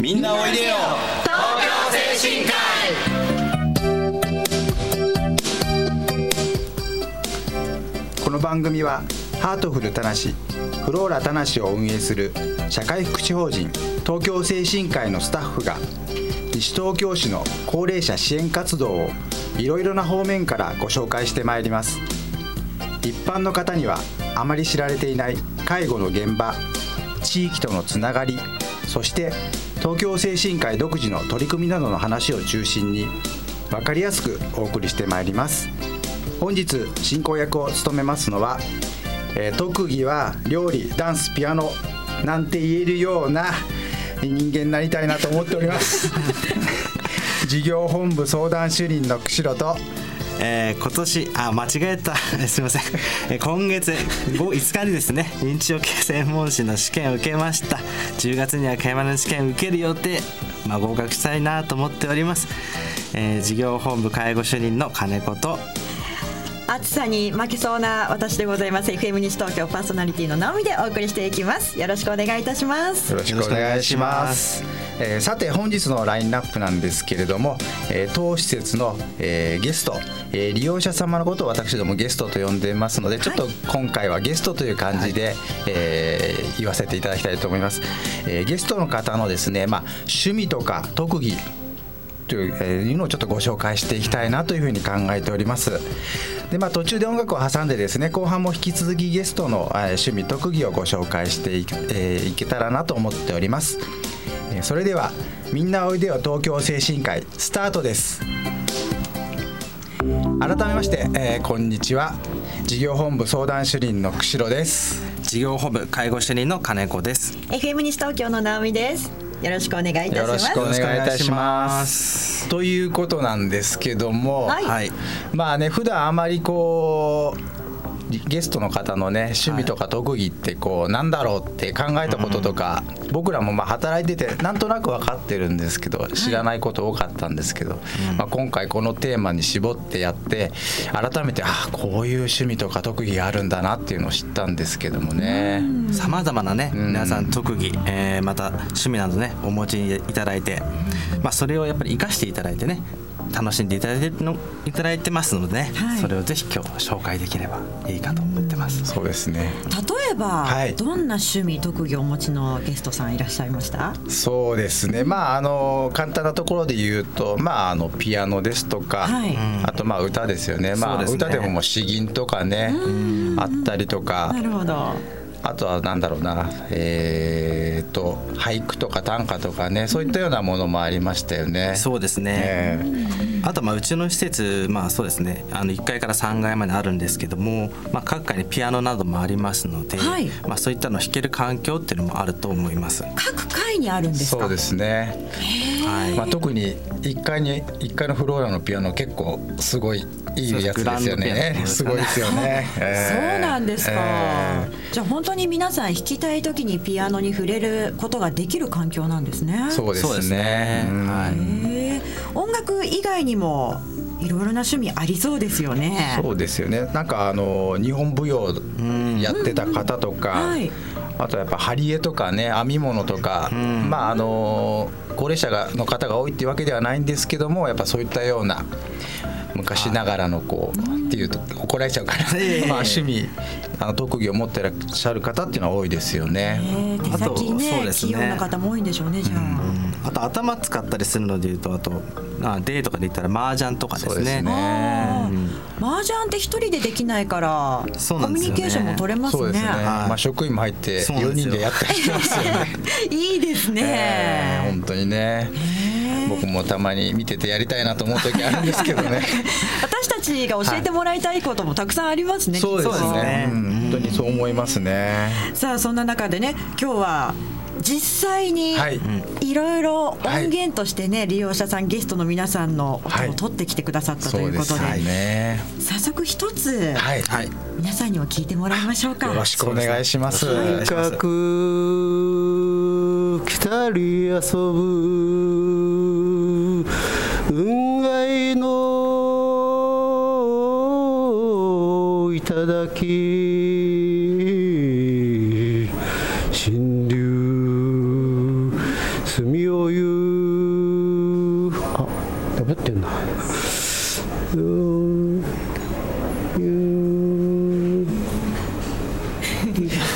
みんなおいでよ。東京精神科この番組はハートフルたなしフローラたなしを運営する社会福祉法人東京精神科医のスタッフが西東京市の高齢者支援活動をいろいろな方面からご紹介してまいります。一般の方にはあまり知られていない介護の現場地域とのつながりそして東京精神科医独自の取り組みなどの話を中心に分かりやすくお送りしてまいります。本日進行役を務めますのは、えー特技は料理ダンスピアノなんて言えるような人間になりたいなと思っております。事業本部相談主任の釧路とえー今年あ間違えた。すいません、えー今月 5, 日にですね認知症系専門士の試験を受けました。10月には会話の試験を受ける予定、まあ、合格したいなと思っております、えー事業本部介護主任の金子と暑さに負けそうな私でございます FM 西東京パーソナリティの直美でお送りしていきますよろしくお願いいたしますよろしくお願いします。えーさて本日のラインナップなんですけれども、えー当施設の、えーゲスト、えー利用者様のことを私どもゲストと呼んでますのでちょっと今回はゲストという感じで、えー言わせていただきたいと思います。えーゲストの方のですね、まあ、趣味とか特技というえーいうのをちょっとご紹介していきたいなというふうに考えております。でまあ、途中で音楽を挟んでですね後半も引き続きゲストの、えー趣味特技をご紹介してい,、えーいけたらなと思っております。えーそれでは「みんなおいでよ東京精神科医」スタートです。改めまして、えーこんにちは事業本部相談主任の釧路です。事業本部介護主任の金子です FM 西東京の直美ですよろしくお願いいたします。よろしくお願いいたしま。ます。ということなんですけども、はい。はい。まあね普段あまりこうゲストの方のね趣味とか特技ってこうなんだろうって考えたこととか、僕らもまあ働いててなんとなく分かってるんですけど知らないこと多かったんですけど、まあ、今回このテーマに絞ってやって改めてあこういう趣味とか特技があるんだなっていうのを知ったんですけどもね。さまざまなねん。皆さん特技、えーまた趣味などねお持ちにいただいて、まあ、それをやっぱり生かしていただいてね楽しんでいただいてのいただいてますのでね、はい。それをぜひ今日紹介できればいいかと思ってます。そうですね。例えば、はい。どんな趣味特技をお持ちのゲストさんいらっしゃいました？そうですね。まああの簡単なところで言うとまああのピアノですとか、はい。あとまあ歌ですよね。まあね。歌でももう詩吟とかねあったりとか。なるほどあとはなんだろうなえー、と俳句とか短歌とかねそういったようなものもありましたよね。そうですね、ええ。あとまあうちの施設まあそうですね。あの1階から3階まであるんですけども、まあ、各階にピアノなどもありますので、はい。まあ、そういったのを弾ける環境っていうのもあると思います。各階にあるんですか？そうですね、はいまあ、特に1階に1階のフローラのピアノ結構すごいいいやつですよね。すごいですよね。ええそうなんですか、えじゃあ本当に皆さん弾きたい時にピアノに触れることができる環境なんですね。えそうですね。ね。うん。はい。音楽以外にもいろいろな趣味ありそうですよね。そうですよね。なんかあの日本舞踊やってた方とか、はい。あとやっぱ貼り絵とかね編み物とか、まああの高齢者がの方が多いっていうわけではないんですけどもやっぱそういったような昔ながらのこうっていうと怒られちゃうから、ええ。まあ趣味あの特技を持ってらっしゃる方っていうのは多いですよね。えー手先あとそうねですね。器用な方も多いんでしょうねじゃあ、あと頭使ったりするのでいうとあとあデーとかで言ったら麻雀とかですね。そうですね。あー。麻雀って一人でできないからね。コミュニケーションも取れますね。そうですね。まあ職員も入って4そうなんですよ。人でやったりしてますよね。いいですね、えー本当にね。僕もたまに見ててやりたいなと思う時あるんですけどね。私たちが教えてもらいたいこともたくさんありますね、そうですそうですねね。うん本当にそう思いますね。さあそんな中でね今日は実際にはいいろいろはい音源としてね、利用者さんゲストの皆さんの音を取ってきてくださったといううことで,、すね。早速一つ、はい。はい皆さんにも聞いてもらいましょうかよろしくお願いします。そうですねとにかく来たり遊ぶ運愛の頂新流住余裕あダブってんなうーんゆー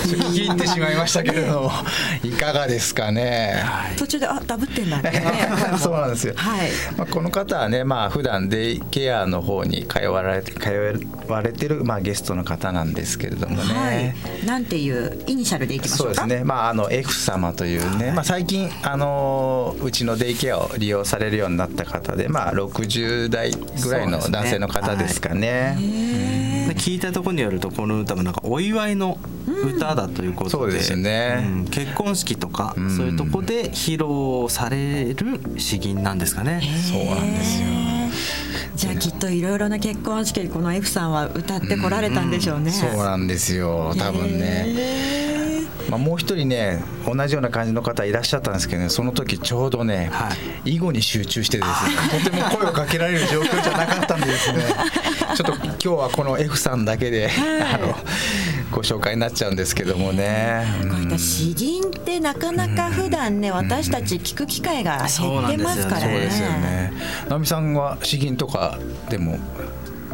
ちょっと聞き入ってしまいましたけれども いかがですかね。途中であダブってんだね そうなんですよ。はいまあ、この方はね、まあ普段デイケアの方に通われて通われてるまあゲストの方なんですけれどもね。はいなんていうイニシャルでいきましょうか？そうですね。まああの F 様というね、まあ最近あのうちのデイケアを利用されるようになった方で、まあ60代ぐらいの男性の方ですかね。で聞いたところによるとこの歌もなんかお祝いの歌だということで、そうですねうん結婚式とか、んそういうとこで披露される詩吟なんですかね。そうなんですよ。じゃあきっといろいろな結婚式この F さんは歌ってこられたんでしょうね、そうなんですよ。多分ね。まあ、もう一人ね同じような感じの方いらっしゃったんですけどねその時ちょうどね、は囲碁に集中してですねとても声をかけられる状況じゃなかったんでですね ちょっと今日はこの F さんだけで、あのご紹介になっちゃうんですけどもね。こういった詩吟ってなかなか普段ね私たち聞く機会が減ってますからね。そうですよね。さんは詩吟とかでも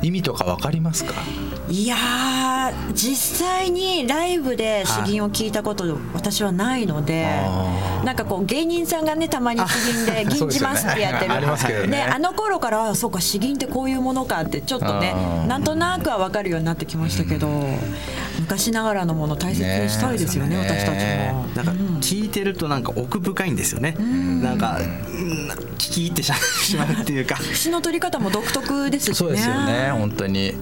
意味とかわかりますか？いやー実際にライブで詩吟を聞いたこと私はないので、あなんかこう芸人さんがねたまに詩吟で「銀じます」ってやってる。ありますけどね。あの頃からあそうか詩吟ってこういうものかってちょっとねなんとなくは分かるようになってきましたけど、昔ながらのもの大切にしたいですよねね私たちも。なんか聞いてるとなんか奥深いんですよね。なんかうん聞き入ってしまうっていうか。詩の取り方も独特ですしね。そうですよね本当に。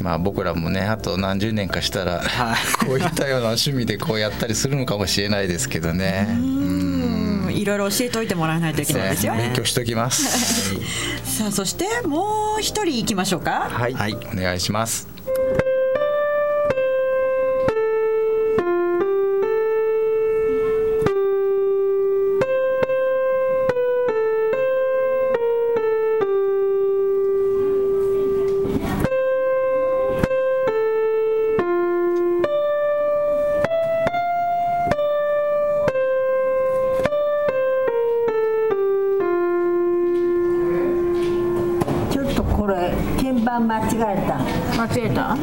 まあ僕らもねあと何十年かしたら、はいこういったような趣味でこうやったりするのかもしれないですけどね。うんいろいろ教えておいてもらわないといけないですよ。勉強しときます。さあそしてもう一人行きましょうか。はい、はいお願いします。間違えた間違えた？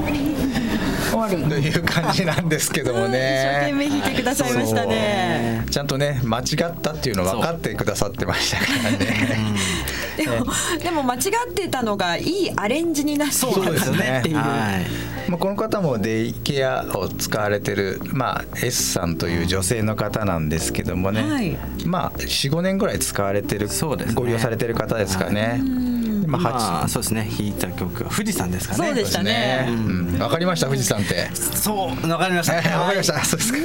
終わりという感じなんですけども一生懸ね。命弾いてくださいましたね。ちゃんとね間違ったっていうの分かってくださってましたからね。でもでも間違ってたのがいいアレンジになってですねかねっていう。はい。まあこの方もデイケアを使われてる、まあ、S さんという女性の方なんですけどもね、はいまあ45年ぐらい使われてる、そうですねご利用されてる方ですかね。まあま八あそうですね弾いた曲は富士山ですかね。そうでしたねうんわかりました富士山って。そうわかりました。わかりました。そうですか。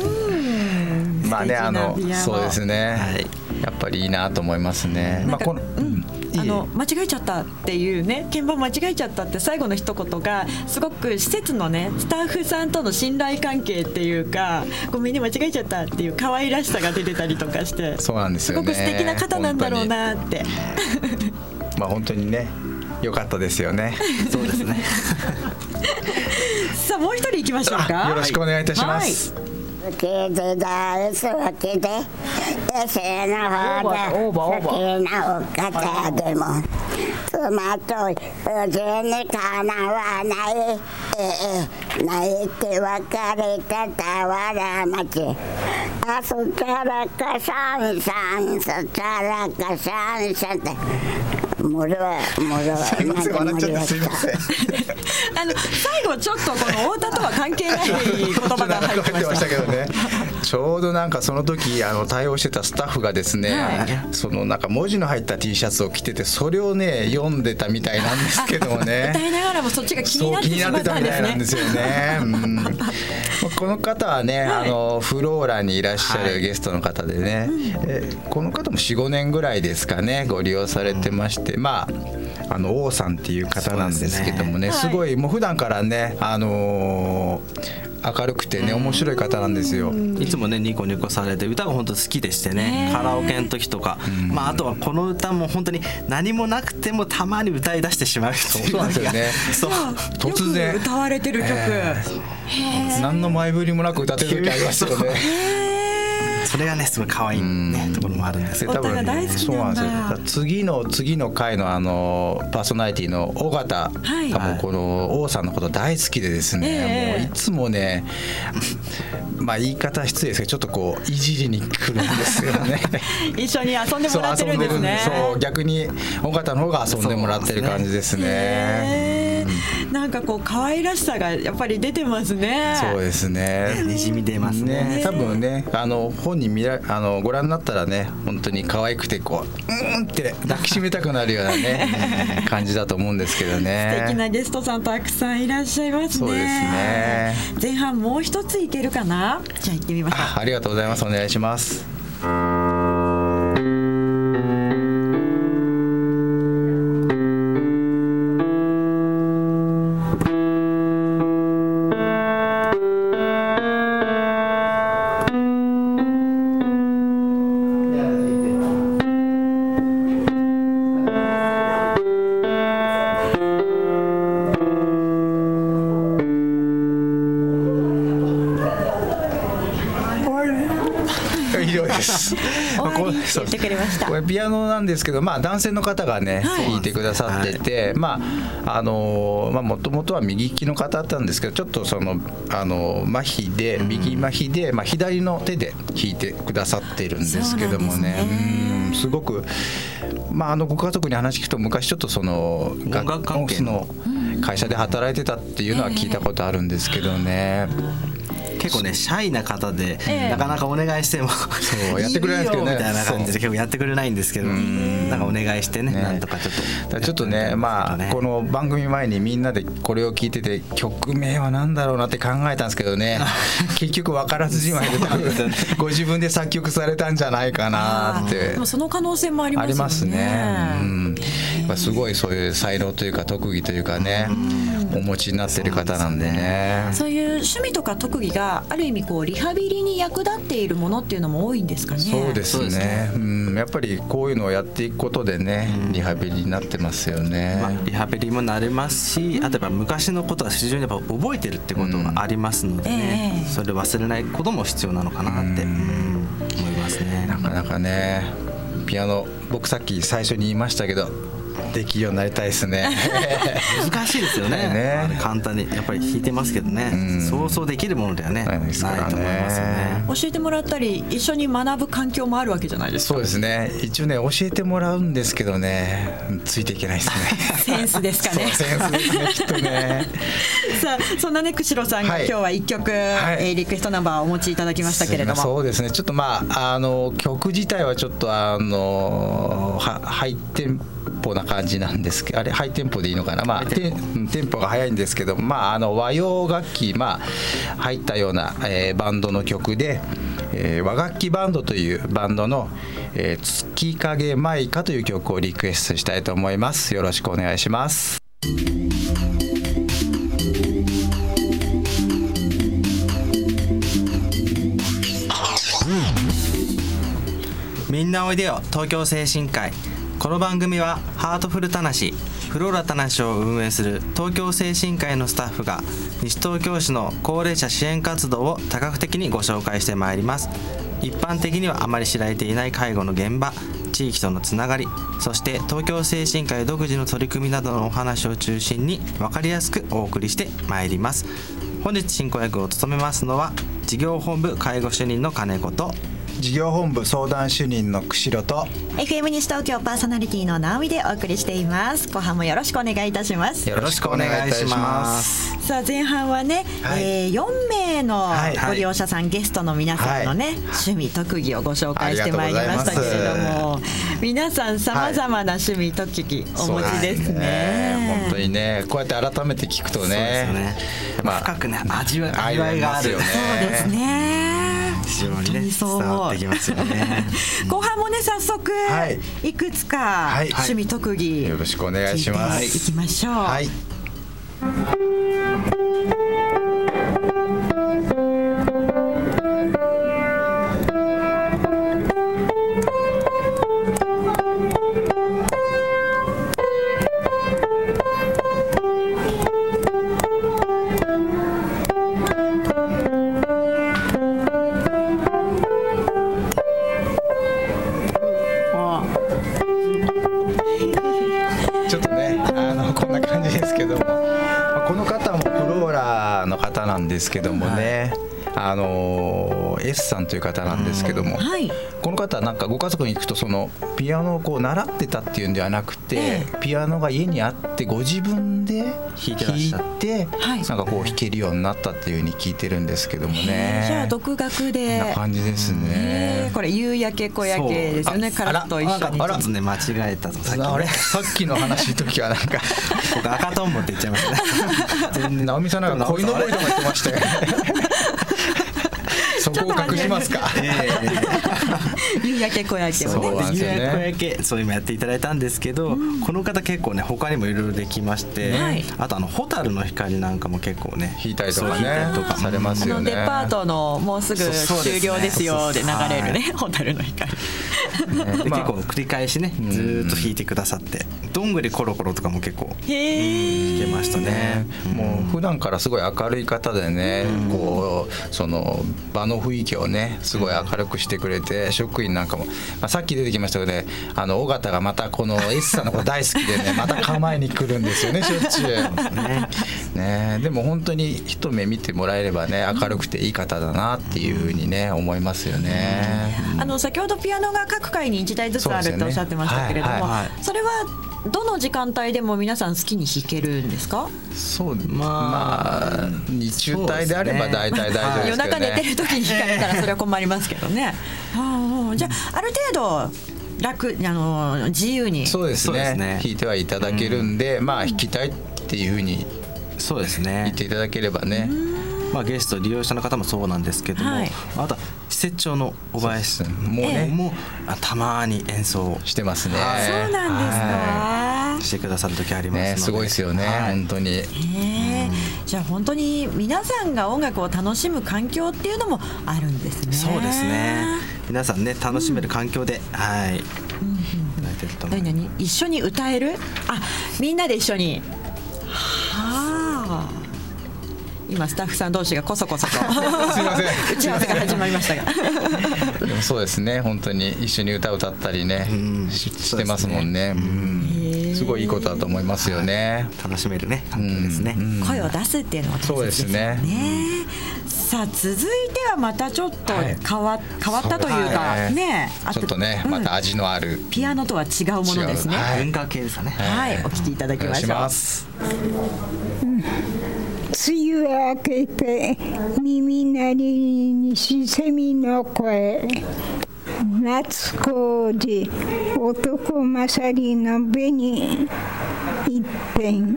まあねあのそうですね、はいやっぱりいいなと思いますね。まあこの、うんあの間違えちゃったっていうね鍵盤間違えちゃったって最後の一言がすごく施設のねスタッフさんとの信頼関係っていうかごめんね間違えちゃったっていう可愛らしさが出てたりとかしてそうなんですすよね。ごく素敵な方なんだろうなってまあ本当にね良かったですよね。そうですね。さあもう一人行きましょうか。あよろしくお願いいたします。聞い。て大好きで野生の方で好きなお方でも妻と無事にかなわない、ええ、泣いて別れてたわら町あそからかさんさんそからかさんさんってもろもろすいません笑っちゃってすいません。あの最後ちょっとこの太田とは関係ない言葉が入ってました。けどねちょうどなんかその時あの対応してたスタッフがですね、そのなんか文字の入った T シャツを着ててそれをね読んでたみたいなんですけどもね。歌いながらもそっちが気にそう気になってしまなったんですね。たいなんですよね。うん。まあこの方はね、あのフローラにいらっしゃるゲストの方でね、えこの方も45年ぐらいですかねご利用されてまして、まああの王さんっていう方なんですけどもねすそうですね。ごいもう普段からねあのー明るくてね面白い方なんですよ。いつもねニコニコされて歌が本当好きでしてねカラオケの時とか、まああとはこの歌も本当に何もなくてもたまに歌い出してしまうそうなんですよね。そう。突然。歌われてる曲、え何の前振りもなく歌ってる時ありますよね。それがねすごい可愛いねところもあるんですよ。お歌が大好きそうなんだ。なんですよ。次の次の回のあのパーソナリティの尾形、はい。多分この王さんのこと大好きでですね、ええ。もういつもね まあ言い方失礼ですけどちょっとこういじりに来るんですよね。一緒に遊んでもらってるんですね。そう逆に尾形の方が遊んでもらってる感じですねなんかこう可愛らしさがやっぱり出てますね。そうですね。にじみ出ますね。ね、多分ねあの本人見らあのご覧になったらね本当に可愛くてこううーんって抱きしめたくなるようなね 感じだと思うんですけどね。素敵なゲストさんたくさんいらっしゃいますね。そうですね。前半もう一ついけるかな？じゃあ行ってみましょう。あありがとうございます。お願いしますこれピアノなんですけど、まあ男性の方がね、弾いてくださってて、まああのまあ元々は右利きの方だったんですけど、ちょっとそのあの麻痺で右麻痺で、まあ左の手で弾いてくださってるんですけどもね、うんすごくまああのご家族に話聞くと昔ちょっとその音楽関の会社で働いてたっていうのは聞いたことあるんですけどね。結構ねシャイな方で、ええなかなかお願いしてもそうやってくれないんですけどね。いいよみたいな感じで結構やってくれないんですけどなんかお願いしてねね。なんとかちょっと。ちょっとねまあねこの番組前にみんなでこれを聞いてて曲名は何だろうなって考えたんですけどね。結局分からずじまいで多分ご自分で作曲されたんじゃないかなって。でもその可能性もありますよね。ありますね。ぱすごいそういう才能というか特技というかねお持ちになってる方なんでね。そういう趣味とか特技がある意味こうリハビリに役立っているものっていうのも多いんですかね。そうですそうですね。うん、やっぱりこういうのをやっていくことでね、リハビリになってますよね。まあ、リハビリもなれますし、あとやっぱ昔のことは非常にやっぱ覚えてるってことがありますのでね、ええそれ忘れないことも必要なのかなって、うん思いますね。なかなかねピアノ僕さっき最初に言いましたけどできるようになりたいですね。難しいですよね。ね。簡単にやっぱり弾いてますけどね、ん。そうそうできるものではねないないですからね。と思いますよね。教えてもらったり一緒に学ぶ環境もあるわけじゃないですか。そうですね。一応ね教えてもらうんですけどね。ついていけないですね。センスですかね。センスですねきっとね。さあそんなね釧路さんがはい。今日は一曲、い。えーリクエストナンバーをお持ちいただきましたけれども。そうですね。ちょっとまああの曲自体はちょっとあのはハイテンポな感じなんですけどあれハイテンポでいいのかな？まあテンポ。が速いんですけどまああの和洋楽器まあ入ったような、えーバンドの曲で、えー和楽器バンドというバンドの「えー月影舞歌」という曲をリクエストしたいと思います。よろしくお願いします。みんなおいでよ。東京精神科医この番組はハートフルたなしフローラたなしを運営する東京精神科医のスタッフが西東京市の高齢者支援活動を多角的にご紹介してまいります。一般的にはあまり知られていない介護の現場地域とのつながりそして東京精神科医独自の取り組みなどのお話を中心に分かりやすくお送りしてまいります。本日進行役を務めますのは事業本部介護主任の金子と事業本部相談主任の釧路と FM 西東京パーソナリティの直美でお送りしています。後半もよろしくお願いいたします。よろしくお願いいたします。さあ前半はね、はい。えー、4名のはいご利用者さん、ゲストの皆さんのね、はい。趣味特技をご紹介してまいりましたけれども皆さんさまざまな趣味特技お持ちですそうね。本当にねこうやって改めて聞くとねよね。やっぱ深くね、味わいがある。よそうですね。非常にね伝わってきますよね。後半もね早速、はい。い、くつかはい。趣味特技、よろしくお願いします。いきましょう。はいですけどもね、あの S さんという方なんですけども、はい。この方はなんかご家族に行くとそのピアノをこう習ってたっていうんではなくて、えピアノが家にあってご自分で弾いて弾いてはい。なんかこう弾けるようになったっていうふうに聞いてるんですけどもね。じゃあ独学で。な感じですえねー。これ夕焼け小焼けですよね。そうカラッと一緒に。あらね間違えたぞさっきねあれさっきの話の時はなんか。僕赤とんぼって言っちゃいましたね。全然。直美さんなんか鯉のぼりとか言ってましたよ そこを隠しますか？夕焼け小焼けをそうねなんですよね。予約焼け。そう今やっていただいたんですけど、この方結構ね他にもいろいろできまして、はい。あとあの蛍の光なんかも結構ね弾いたりとかねりとか。されますあのよねデパートのもうすぐそうそうですね。終了ですよで流れるね蛍の光。結構繰り返しねずーっと弾いてくださって「どんぐりコロコロ」とかも結構弾けましたね。ね、もう普段からすごい明るい方でね、こうその場の雰囲気をねすごい明るくしてくれて職員なんかも、まあ、さっき出てきましたけどねあの尾形がまたこの S さんのこと大好きでねまた構えに来るんですよね しょっちゅう。ね。でも本当に一目見てもらえればね明るくていい方だなっていうふうにね思いますよね。あの先ほどピアノが各回に1台ずつあるっておっしゃってましたけれども、それはどの時間帯でも皆さん好きに弾けるんですか？そうまあまあ日中帯であれば大体大丈夫ですけどね。夜中寝てる時に弾かれたらそれは困りますけどね。はあじゃあある程度楽あの自由に。そうですね。ね。弾いてはいただけるんで、まあ弾きたいっていうふうにそうです言ねっていただければね、まあゲスト利用者の方もそうなんですけども、はい。あとは施設長の小林さんもうねもあたまに演奏してますね。そうなんですか。してくださる時ありますので、ね、すごいですよね、はい本当に。えじゃあ本当に皆さんが音楽を楽しむ環境っていうのもあるんですね。そうですね皆さんね楽しめる環境で、はい、やられてると思い何ます何一緒に歌えるあみんなで一緒にはあ今スタッフさん同士がこそこそと。すいません。打ち合わせが始まりましたが。でもそうですね、本当に一緒に歌歌ったりね、ん。ししてますもんね。うん。すごいいいことだと思いますよね。楽しめるね。環境ですね、うん。声を出すっていうのはそうですね。さあ続いてはまたちょっとはい。変わ,、変わったというかはいね。あちょっとね、うん。また味のある。ピアノとは違うものですね。文化系ですかね、はい、お聞きいただきましょう。お願いします。梅雨明けて耳鳴りにしセミの声。夏工事男勝りの紅一辺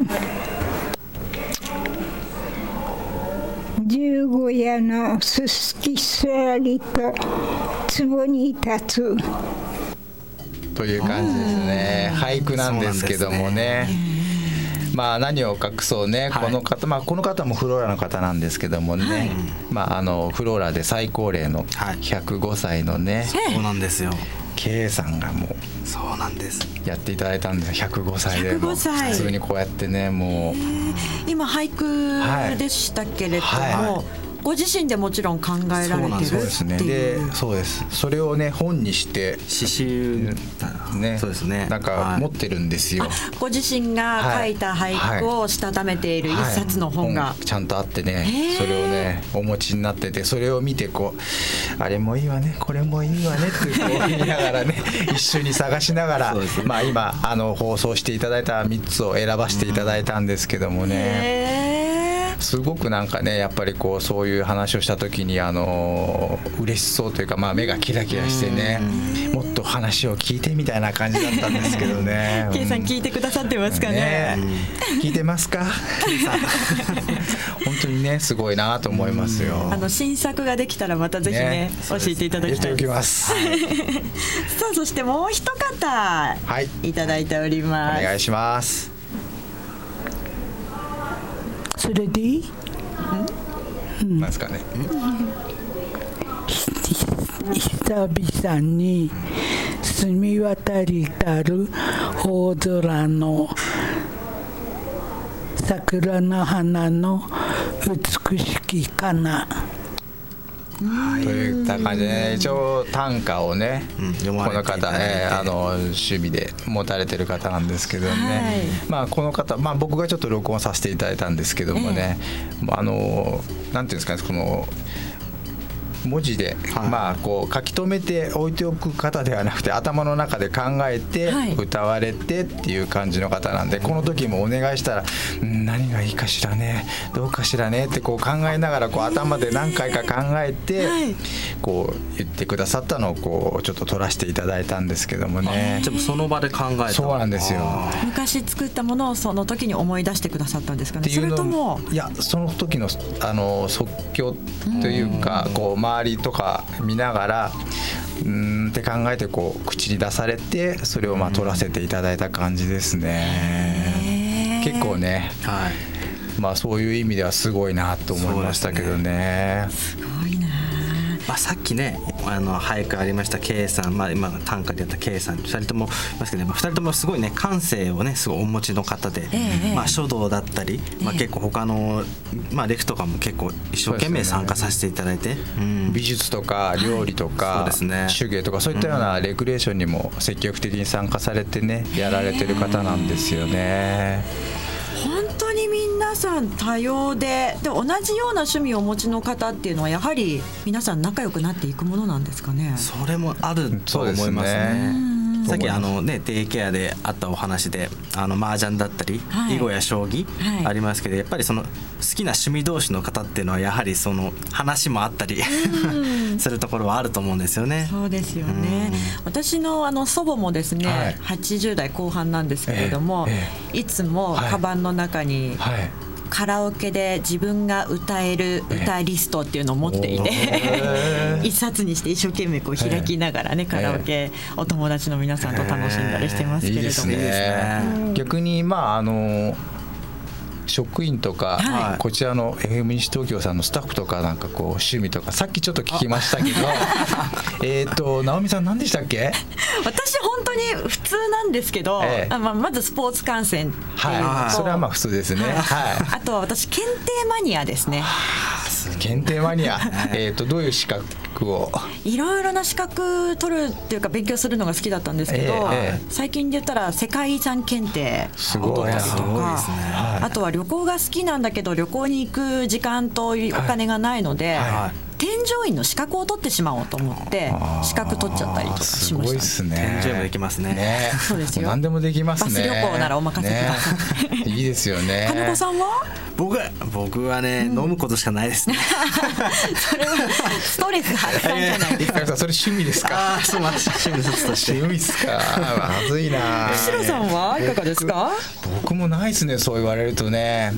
十五夜のすすき座りと壺に立つ。という感じですね。俳句なんですけどもね。まあ何を隠そうね、はい。この方まあこの方もフローラの方なんですけどもね、まああのフローラで最高齢のはい。105歳のね、そうなんですよ。K さんがもうそうなんです。やっていただいたんですよ。105歳で。もう105歳普通にこうやってねもう。今俳句でしたけれども、はご自身でもちろん考えられてるそうですねいでうそうです。それをね本にして刺繍ねそうですね。なんかはい。持ってるんですよ、ご自身が書いた俳句をしたためている一冊の本が、はいちゃんとあってねそれをねお持ちになっててそれを見てこうあれもいいわねこれもいいわねってこう言いながらね 一緒に探しながら、まあ今あの放送していただいた3つを選ばせていただいたんですけどもね、すごくなんかねやっぱりこうそういう話をした時にあの嬉しそうというか、まあ、目がキラキラしてねもっと話を聞いてみたいな感じだったんですけどね。K さん聞いてくださってますかね？聞いてますか？本当にねすごいなと思いますよ。あの新作ができたらまたぜひね教えていただきたいきます。さあそしてもう一方はい。いただいておりおます、願いします。それで？いいなんですかね。久々に澄み渡りたる大空の桜の花の美しきかなといった感じで、ね、一応短歌をね、うんこの方、れていただいて。えーあの趣味で持たれてる方なんですけどね、はい。まあこの方、まあ、僕がちょっと録音させていただいたんですけどもね、あのなんていうんですかねこの文字で、はい。まあこう書き留めて置いておく方ではなくて頭の中で考えてはい。歌われてっていう感じの方なんで、この時もお願いしたら「うん何がいいかしらねどうかしらね」ってこう考えながらこう頭で何回か考えて、はい。こう言ってくださったのをこうちょっと取らせていただいたんですけどもね。でもその場で考えた。そうなんですよ。あ昔作ったものをその時に思い出してくださったんですかね。それっていうのともいやその時のあの即興というかこう周りとか見ながらうーんって考えてこう口に出されてそれをまあ取らせていただいた感じですね。結構ねーはいまあそういう意味ではすごいなと思いましたけどね。すごいなまあ、さっきねあの俳句ありました K さん、まあ、今短歌でやった K さん2人ともいますけど、まあ、2人ともすごいね感性をねすごいお持ちの方で、ええまあ、書道だったり、まあ、ええ。結構他の、まあ、レクとかも結構一生懸命参加させていただいて、うん。美術とか料理とそうかですね。手芸とかそういったようなレクリエーションにも積極的に参加されてねやられてる方なんですよね。本当に皆さん多様でで同じような趣味をお持ちの方っていうのはやはり皆さん仲良くなっていくものなんですかね？それもあると思いますそうですねね。さっきあのねデイケアであったお話であの麻雀だったり、はい。囲碁や将棋はい。ありますけど、やっぱりその好きな趣味同士の方っていうのはやはりその話もあったり するところはあると思うんですよね。そうですよね。私のあの祖母もですね、はい。80代後半なんですけれども、ええいつもはいカバンの中にはいカラオケで自分が歌える歌リストっていうのを持っていて、え 一冊にして一生懸命こう開きながらね、カラオケお友達の皆さんと楽しんだりしてますけれども、いいですね。いいね逆にまああの職員とか、はい。こちらの FM 西東京さんのスタッフとかなんかこう趣味とかさっきちょっと聞きましたけど えっと直美さん何でしたっけ？私本当に普通なんですけど、ええ。あまあ、まずスポーツ観戦っていうのと、はい。それはまあ普通ですね。はあとは私検定マニアですね。い検定マニア。えっとどういう資格を。いろいろな資格取るっていうか勉強するのが好きだったんですけど、ええええ。最近で言ったら世界遺産検定を取ったりとかですね。あとは旅行が好きなんだけど旅行に行く時間とお金がないので、は添乗員の資格を取ってしまおうと思って資格取っちゃったりとかすごいでしました。すね。添乗員もできますね。ね そうですよ。も何でもできますね。バス旅行ならお任せください。ね。いいですよね。金子さんは？僕は僕はね、飲むことしかないですね。それはストレス発散じゃないですか。それ趣味ですか？ああ、そうなんです。趣味の一つとして。趣味っすか？まずいな。シロさんは？いかがですか？僕もないですねそう言われるとね。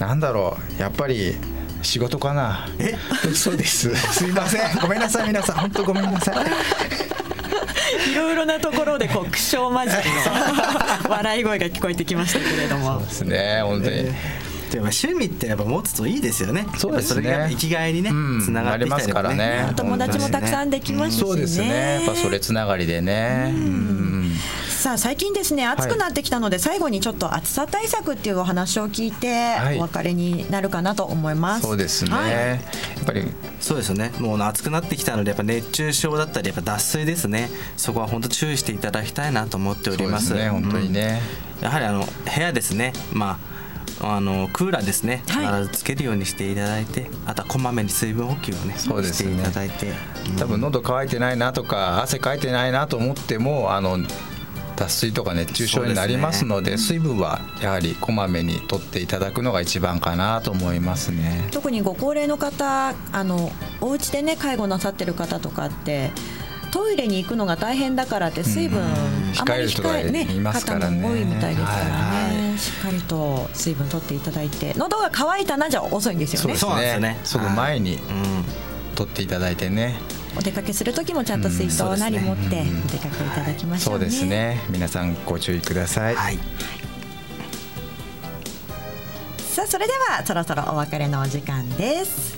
なんだろうやっぱり仕事かな。え？そうです。すいません。ごめんなさい。皆さん本当ごめんなさい。いろいろなところでこう苦笑混じりの 笑い声が聞こえてきましたけれども。ですね。本当に、でも趣味ってやっぱ持つといいですよね。そうですね。れが生きがいにね、うんつながってきたりますからね。お友達もたくさんできますしね。そうですね。やっぱそれつながりでね。うん。さあ最近ですね暑くなってきたので、最後にちょっと暑さ対策っていうお話を聞いて、はい。お別れになるかなと思います。そうですね、はい。やっぱり。そうですよね。もう暑くなってきたのでやっぱ熱中症だったりやっぱ脱水ですね。そこは本当注意していただきたいなと思っております。そうですね本当にね、うん。やはりあの部屋ですね。まああのクーラーですね。必はい。ずつけるようにしていただいて、あとはこまめに水分補給をねそうですね。していただいて。多分喉乾いてないなとか汗かいてないなと思ってもあの脱水とか熱中症になりますので水分はやはりこまめに取っていただくのが一番かなと思いますね。特にご高齢の方あのお家でね介護なさってる方とかってトイレに行くのが大変だからって水分、うん。あまり控えるねいますからね。方も多いみたいですからね、はいしっかりと水分取っていただいて喉が渇いたなじゃ遅いんですよねそうですよねその前にうん。取っていただいてね。お出かけする時もちゃんと水筒なり持ってお出かけいただきましょうね,、そうですね。皆さんご注意ください。はい。さあそれではそろそろお別れのお時間ですはい、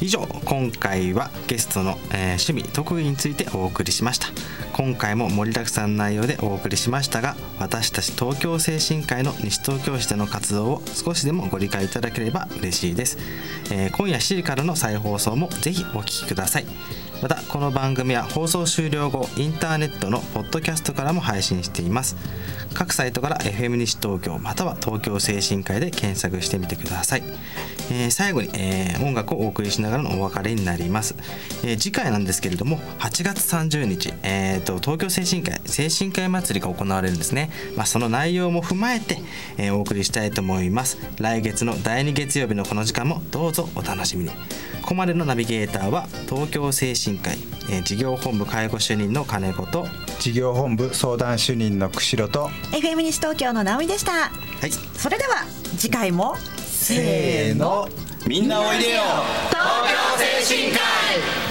以上今回はゲストの、えー趣味特技についてお送りしました。今回も盛りだくさん内容でお送りしましたが私たち東京精神科医の西東京市での活動を少しでもご理解いただければ嬉しいです、えー今夜7時からの再放送もぜひお聞きください。またこの番組は放送終了後インターネットのポッドキャストからも配信しています。各サイトから FM 西東京または東京精神科医で検索してみてください、えー最後に、えー音楽をお送りしながらのお別れになります、えー次回なんですけれども8月30日、えーと東京精神科医精神科医祭りが行われるんですね、まあ、その内容も踏まえて、えーお送りしたいと思います。来月の第2月曜日のこの時間もどうぞお楽しみに。ここまでのナビゲーターは東京精神科医、えー事業本部介護主任の金子と事業本部相談主任の釧路と FM 西東京の直美でした。はい。それでは次回もせーの。みんなおいでよ。東京精神科医